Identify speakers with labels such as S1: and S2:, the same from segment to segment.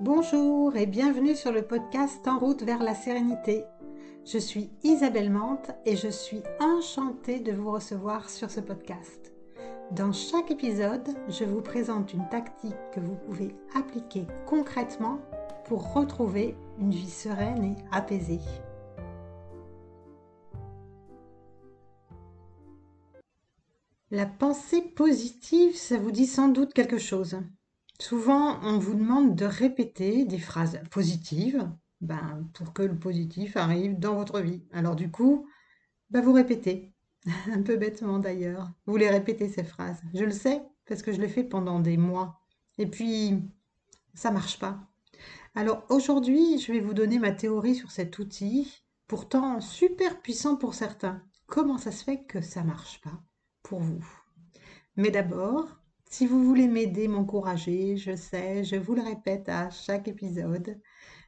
S1: Bonjour et bienvenue sur le podcast En route vers la sérénité. Je suis Isabelle Mante et je suis enchantée de vous recevoir sur ce podcast. Dans chaque épisode, je vous présente une tactique que vous pouvez appliquer concrètement pour retrouver une vie sereine et apaisée. La pensée positive, ça vous dit sans doute quelque chose. Souvent, on vous demande de répéter des phrases positives ben, pour que le positif arrive dans votre vie. Alors du coup, ben, vous répétez, un peu bêtement d'ailleurs. Vous les répétez ces phrases. Je le sais parce que je l'ai fait pendant des mois. Et puis, ça marche pas. Alors aujourd'hui, je vais vous donner ma théorie sur cet outil, pourtant super puissant pour certains. Comment ça se fait que ça marche pas pour vous? Mais d'abord, si vous voulez m'aider, m'encourager, je sais, je vous le répète à chaque épisode,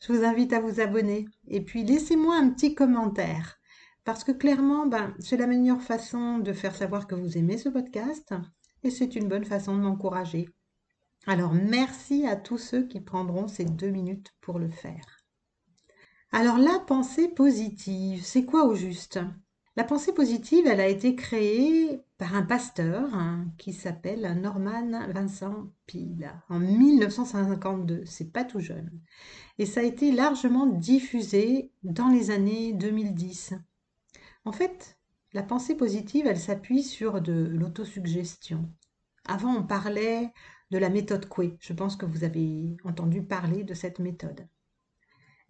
S1: je vous invite à vous abonner et puis laissez-moi un petit commentaire. Parce que clairement, ben, c'est la meilleure façon de faire savoir que vous aimez ce podcast et c'est une bonne façon de m'encourager. Alors merci à tous ceux qui prendront ces deux minutes pour le faire. Alors la pensée positive, c'est quoi au juste? La pensée positive, elle a été créée par un pasteur hein, qui s'appelle Norman Vincent Peale en 1952. C'est pas tout jeune. Et ça a été largement diffusé dans les années 2010. En fait, la pensée positive, elle s'appuie sur de l'autosuggestion. Avant, on parlait de la méthode Coué. Je pense que vous avez entendu parler de cette méthode.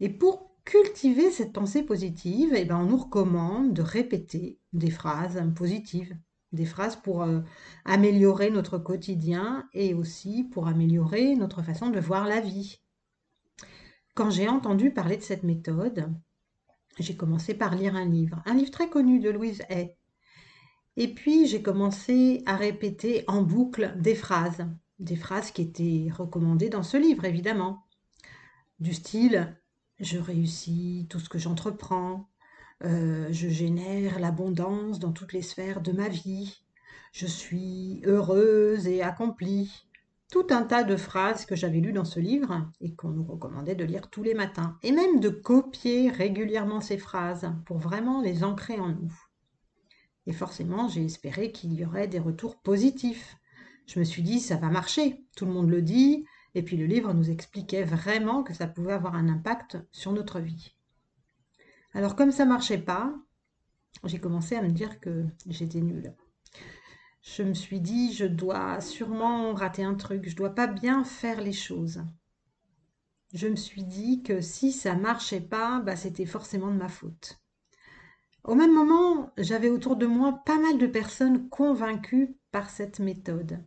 S1: Et pour cultiver cette pensée positive, eh ben, on nous recommande de répéter des phrases positives, des phrases pour euh, améliorer notre quotidien et aussi pour améliorer notre façon de voir la vie. Quand j'ai entendu parler de cette méthode, j'ai commencé par lire un livre, un livre très connu de Louise Hay. Et puis j'ai commencé à répéter en boucle des phrases, des phrases qui étaient recommandées dans ce livre évidemment, du style je réussis tout ce que j'entreprends, euh, je génère l'abondance dans toutes les sphères de ma vie, je suis heureuse et accomplie. Tout un tas de phrases que j'avais lues dans ce livre et qu'on nous recommandait de lire tous les matins, et même de copier régulièrement ces phrases pour vraiment les ancrer en nous. Et forcément, j'ai espéré qu'il y aurait des retours positifs. Je me suis dit, ça va marcher, tout le monde le dit, et puis le livre nous expliquait vraiment que ça pouvait avoir un impact sur notre vie. Alors comme ça marchait pas, j'ai commencé à me dire que j'étais nulle. Je me suis dit, je dois sûrement rater un truc, je dois pas bien faire les choses. Je me suis dit que si ça marchait pas, bah, c'était forcément de ma faute. Au même moment, j'avais autour de moi pas mal de personnes convaincues par cette méthode.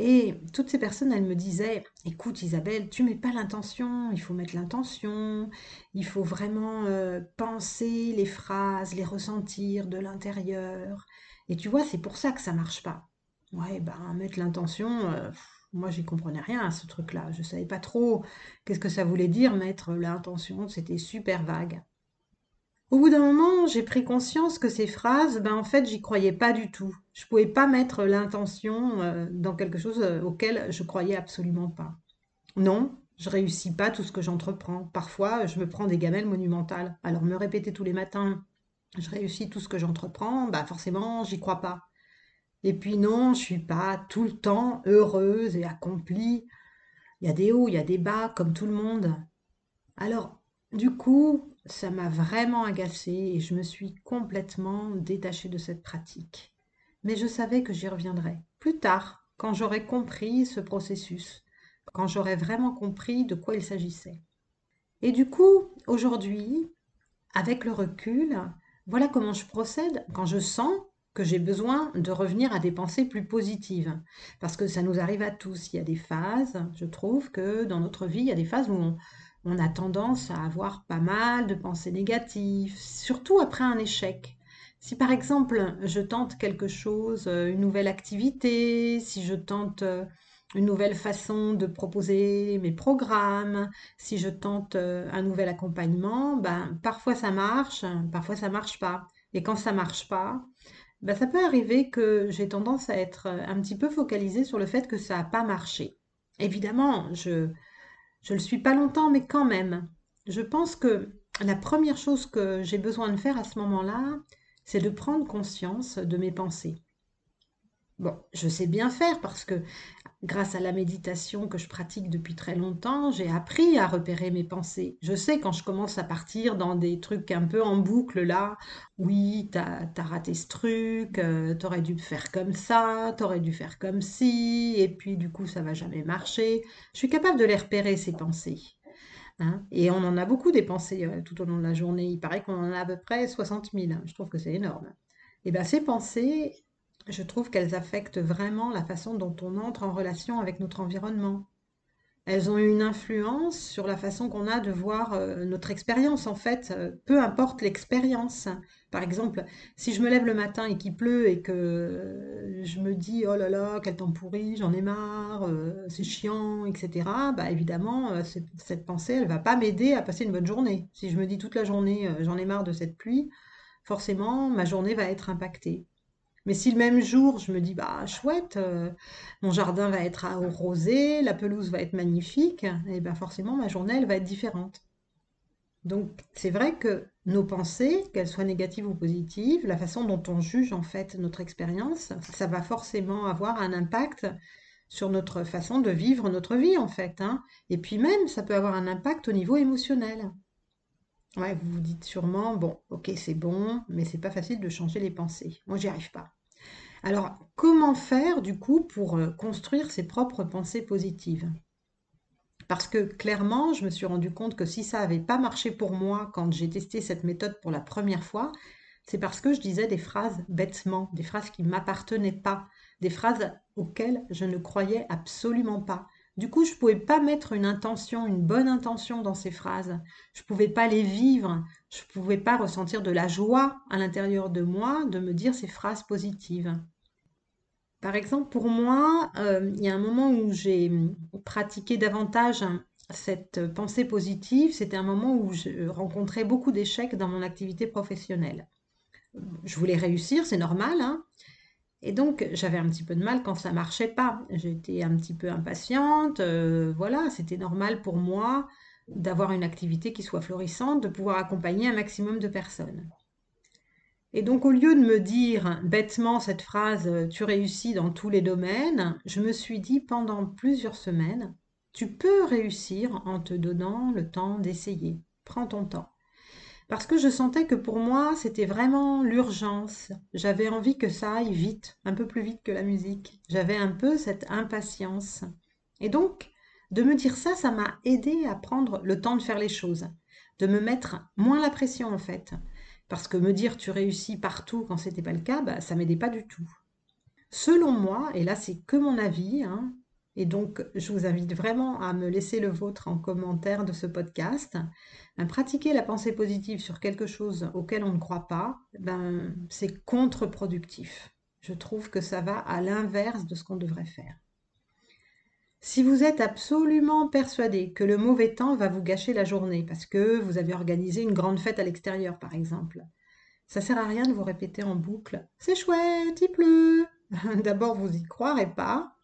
S1: Et toutes ces personnes, elles me disaient, écoute Isabelle, tu mets pas l'intention, il faut mettre l'intention, il faut vraiment euh, penser les phrases, les ressentir de l'intérieur. Et tu vois, c'est pour ça que ça marche pas. Ouais, ben mettre l'intention, euh, moi j'y comprenais rien à ce truc-là. Je savais pas trop qu'est-ce que ça voulait dire mettre l'intention, c'était super vague. Au bout d'un moment, j'ai pris conscience que ces phrases, ben en fait, j'y croyais pas du tout. Je pouvais pas mettre l'intention euh, dans quelque chose euh, auquel je croyais absolument pas. Non, je réussis pas tout ce que j'entreprends. Parfois, je me prends des gamelles monumentales. Alors me répéter tous les matins, je réussis tout ce que j'entreprends, ben forcément, j'y crois pas. Et puis non, je suis pas tout le temps heureuse et accomplie. Il y a des hauts, il y a des bas, comme tout le monde. Alors, du coup, ça m'a vraiment agacée et je me suis complètement détachée de cette pratique. Mais je savais que j'y reviendrais plus tard, quand j'aurais compris ce processus, quand j'aurais vraiment compris de quoi il s'agissait. Et du coup, aujourd'hui, avec le recul, voilà comment je procède quand je sens que j'ai besoin de revenir à des pensées plus positives. Parce que ça nous arrive à tous. Il y a des phases, je trouve que dans notre vie, il y a des phases où on, on a tendance à avoir pas mal de pensées négatives, surtout après un échec. Si par exemple je tente quelque chose, euh, une nouvelle activité, si je tente euh, une nouvelle façon de proposer mes programmes, si je tente euh, un nouvel accompagnement, ben parfois ça marche, parfois ça marche pas. Et quand ça marche pas, ben ça peut arriver que j'ai tendance à être un petit peu focalisée sur le fait que ça n'a pas marché. Évidemment, je Je ne le suis pas longtemps, mais quand même. Je pense que la première chose que j'ai besoin de faire à ce moment-là, c'est de prendre conscience de mes pensées. Bon, je sais bien faire parce que grâce à la méditation que je pratique depuis très longtemps, j'ai appris à repérer mes pensées. Je sais quand je commence à partir dans des trucs un peu en boucle là, oui, t'as as raté ce truc, euh, t'aurais dû faire comme ça, t'aurais dû faire comme ci, et puis du coup ça va jamais marcher. Je suis capable de les repérer, ces pensées. Hein. et on en a beaucoup des pensées euh, tout au long de la journée. Il paraît qu'on en a à peu près 60 000. Je trouve que c'est énorme. Et bien ces pensées, je trouve qu'elles affectent vraiment la façon dont on entre en relation avec notre environnement. Elles ont une influence sur la façon qu'on a de voir euh, notre expérience, en fait, euh, peu importe l'expérience. Par exemple, si je me lève le matin et qu'il pleut et que euh, je me dis oh là là, quel temps pourri, j'en ai marre, c'est chiant, etc., bah évidemment, cette, pensée, elle va pas m'aider à passer une bonne journée. Si je me dis toute la journée, j'en ai marre de cette pluie, forcément, ma journée va être impactée. Mais si le même jour, je me dis, bah chouette, euh, mon jardin va être arrosé, la pelouse va être magnifique, et eh bien forcément, ma journée, elle va être différente. Donc, c'est vrai que nos pensées, qu'elles soient négatives ou positives, la façon dont on juge en fait notre expérience, ça va forcément avoir un impact sur notre façon de vivre notre vie en fait. Hein. Et puis même, ça peut avoir un impact au niveau émotionnel. Ouais, vous vous dites sûrement, bon, ok, c'est bon, mais c'est pas facile de changer les pensées. Moi, j'y arrive pas. Alors, comment faire du coup pour euh, construire ses propres pensées positives? Parce que clairement, je me suis rendu compte que si ça n'avait pas marché pour moi quand j'ai testé cette méthode pour la première fois, c'est parce que je disais des phrases bêtement, des phrases qui ne m'appartenaient pas, des phrases auxquelles je ne croyais absolument pas. Du coup, je ne pouvais pas mettre une intention, une bonne intention dans ces phrases. Je ne pouvais pas les vivre. Je ne pouvais pas ressentir de la joie à l'intérieur de moi de me dire ces phrases positives. Par exemple, pour moi, euh, il y a un moment où j'ai pratiqué davantage cette pensée positive. C'était un moment où je rencontrais beaucoup d'échecs dans mon activité professionnelle. Je voulais réussir, c'est normal, hein et donc, j'avais un petit peu de mal quand ça marchait pas. J'étais un petit peu impatiente. Euh, voilà, c'était normal pour moi d'avoir une activité qui soit florissante, de pouvoir accompagner un maximum de personnes. Et donc, au lieu de me dire bêtement cette phrase euh, tu réussis dans tous les domaines, je me suis dit pendant plusieurs semaines tu peux réussir en te donnant le temps d'essayer. Prends ton temps parce que je sentais que pour moi, c'était vraiment l'urgence. J'avais envie que ça aille vite, un peu plus vite que la musique. J'avais un peu cette impatience. Et donc, de me dire ça, ça m'a aidé à prendre le temps de faire les choses, de me mettre moins la pression en fait. Parce que me dire tu réussis partout quand c'était pas le cas, bah, ça m'aidait pas du tout. Selon moi, et là c'est que mon avis, hein, et donc, je vous invite vraiment à me laisser le vôtre en commentaire de ce podcast. Ben, pratiquer la pensée positive sur quelque chose auquel on ne croit pas, ben, c'est contre-productif. Je trouve que ça va à l'inverse de ce qu'on devrait faire. Si vous êtes absolument persuadé que le mauvais temps va vous gâcher la journée parce que vous avez organisé une grande fête à l'extérieur, par exemple, ça sert à rien de vous répéter en boucle C'est chouette, il pleut. D'abord, vous y croirez pas,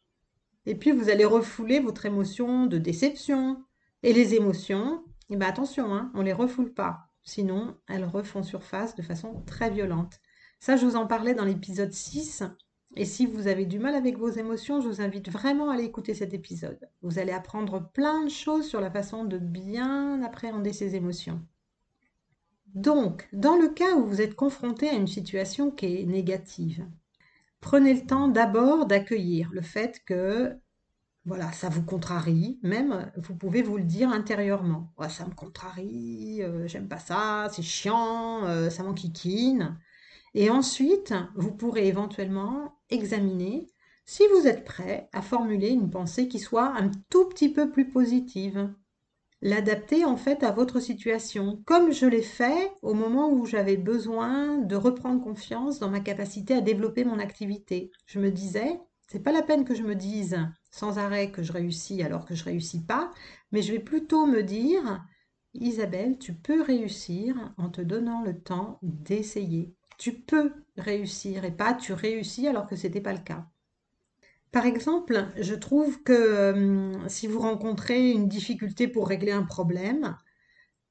S1: et puis vous allez refouler votre émotion de déception. Et les émotions, eh ben attention, hein, on ne les refoule pas. Sinon, elles refont surface de façon très violente. Ça, je vous en parlais dans l'épisode 6. Et si vous avez du mal avec vos émotions, je vous invite vraiment à aller écouter cet épisode. Vous allez apprendre plein de choses sur la façon de bien appréhender ces émotions. Donc, dans le cas où vous êtes confronté à une situation qui est négative, prenez le temps d'abord d'accueillir le fait que voilà, ça vous contrarie, même vous pouvez vous le dire intérieurement. ça me contrarie, euh, j'aime pas ça, c'est chiant, euh, ça m'enquiquine. Et ensuite, vous pourrez éventuellement examiner si vous êtes prêt à formuler une pensée qui soit un tout petit peu plus positive l'adapter en fait à votre situation, comme je l'ai fait au moment où j'avais besoin de reprendre confiance dans ma capacité à développer mon activité. Je me disais, c'est pas la peine que je me dise sans arrêt que je réussis alors que je réussis pas, mais je vais plutôt me dire, Isabelle, tu peux réussir en te donnant le temps d'essayer. Tu peux réussir et pas tu réussis alors que ce n'était pas le cas. Par exemple, je trouve que hum, si vous rencontrez une difficulté pour régler un problème,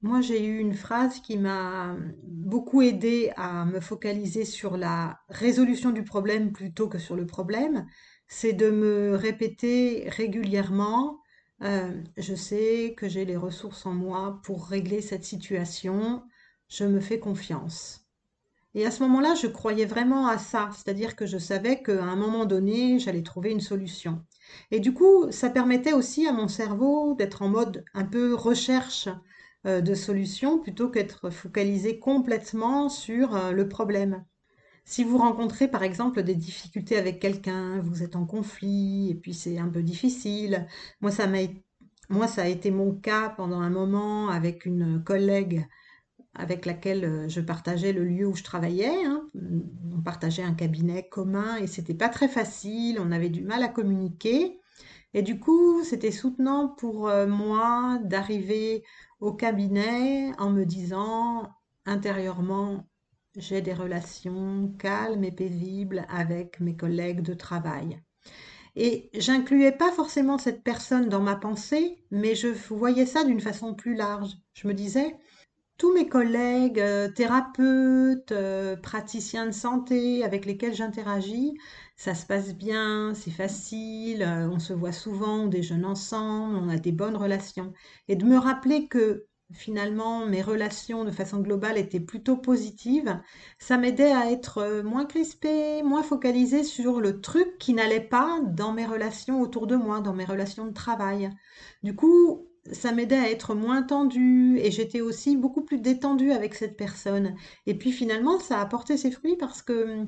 S1: moi j'ai eu une phrase qui m'a beaucoup aidé à me focaliser sur la résolution du problème plutôt que sur le problème, c'est de me répéter régulièrement, euh, je sais que j'ai les ressources en moi pour régler cette situation, je me fais confiance. Et à ce moment-là, je croyais vraiment à ça, c'est-à-dire que je savais qu'à un moment donné, j'allais trouver une solution. Et du coup, ça permettait aussi à mon cerveau d'être en mode un peu recherche euh, de solutions plutôt qu'être focalisé complètement sur euh, le problème. Si vous rencontrez par exemple des difficultés avec quelqu'un, vous êtes en conflit et puis c'est un peu difficile. Moi, ça moi, ça a été mon cas pendant un moment avec une collègue avec laquelle euh, je partageais le lieu où je travaillais. hein. On partageait un cabinet commun et c'était pas très facile, on avait du mal à communiquer. Et du coup, c'était soutenant pour euh, moi d'arriver au cabinet en me disant intérieurement, j'ai des relations calmes et paisibles avec mes collègues de travail. Et j'incluais pas forcément cette personne dans ma pensée, mais je voyais ça d'une façon plus large. Je me disais, tous mes collègues, euh, thérapeutes, euh, praticiens de santé avec lesquels j'interagis, ça se passe bien, c'est facile, euh, on se voit souvent, on déjeune ensemble, on a des bonnes relations. Et de me rappeler que finalement mes relations de façon globale étaient plutôt positives, ça m'aidait à être moins crispée, moins focalisée sur le truc qui n'allait pas dans mes relations autour de moi, dans mes relations de travail. Du coup, ça m'aidait à être moins tendue et j'étais aussi beaucoup plus détendue avec cette personne. Et puis finalement, ça a porté ses fruits parce que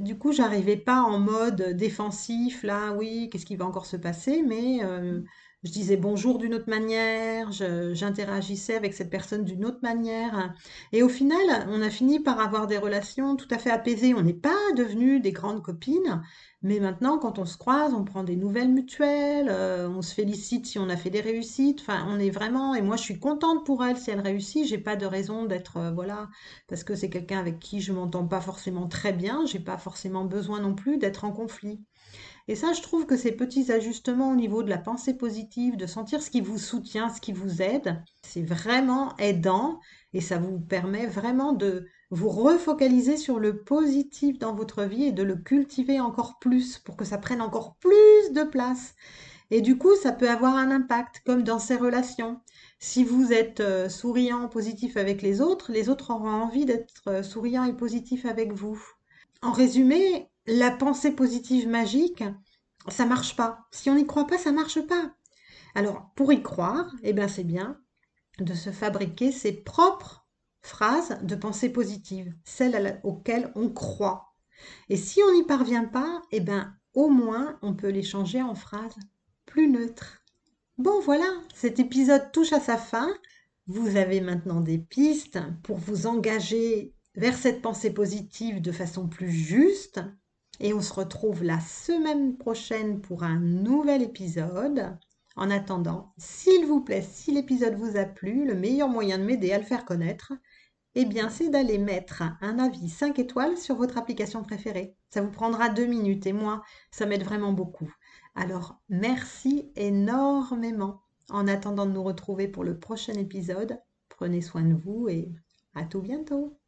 S1: du coup, j'arrivais pas en mode défensif, là, oui, qu'est-ce qui va encore se passer, mais euh, je disais bonjour d'une autre manière, j'interagissais avec cette personne d'une autre manière. Et au final, on a fini par avoir des relations tout à fait apaisées. On n'est pas devenues des grandes copines, mais maintenant, quand on se croise, on prend des nouvelles mutuelles, euh, on se félicite si on a fait des réussites. Enfin, on est vraiment, et moi, je suis contente pour elle si elle réussit. J'ai pas de raison d'être, euh, voilà, parce que c'est quelqu'un avec qui je m'entends pas forcément très bien. J'ai pas forcément besoin non plus d'être en conflit. Et ça, je trouve que ces petits ajustements au niveau de la pensée positive, de sentir ce qui vous soutient, ce qui vous aide, c'est vraiment aidant et ça vous permet vraiment de vous refocaliser sur le positif dans votre vie et de le cultiver encore plus pour que ça prenne encore plus de place. Et du coup, ça peut avoir un impact, comme dans ces relations. Si vous êtes euh, souriant, positif avec les autres, les autres auront envie d'être euh, souriants et positifs avec vous. En résumé, la pensée positive magique, ça marche pas. Si on n'y croit pas, ça marche pas. Alors, pour y croire, eh ben, c'est bien de se fabriquer ses propres phrases de pensée positive, celles auxquelles on croit. Et si on n'y parvient pas, eh ben, au moins, on peut les changer en phrases plus neutres. Bon, voilà, cet épisode touche à sa fin. Vous avez maintenant des pistes pour vous engager vers cette pensée positive de façon plus juste. Et on se retrouve la semaine prochaine pour un nouvel épisode. En attendant, s'il vous plaît, si l'épisode vous a plu, le meilleur moyen de m'aider à le faire connaître, eh bien, c'est d'aller mettre un avis 5 étoiles sur votre application préférée. Ça vous prendra deux minutes et moi, ça m'aide vraiment beaucoup. Alors, merci énormément. En attendant de nous retrouver pour le prochain épisode, prenez soin de vous et à tout bientôt.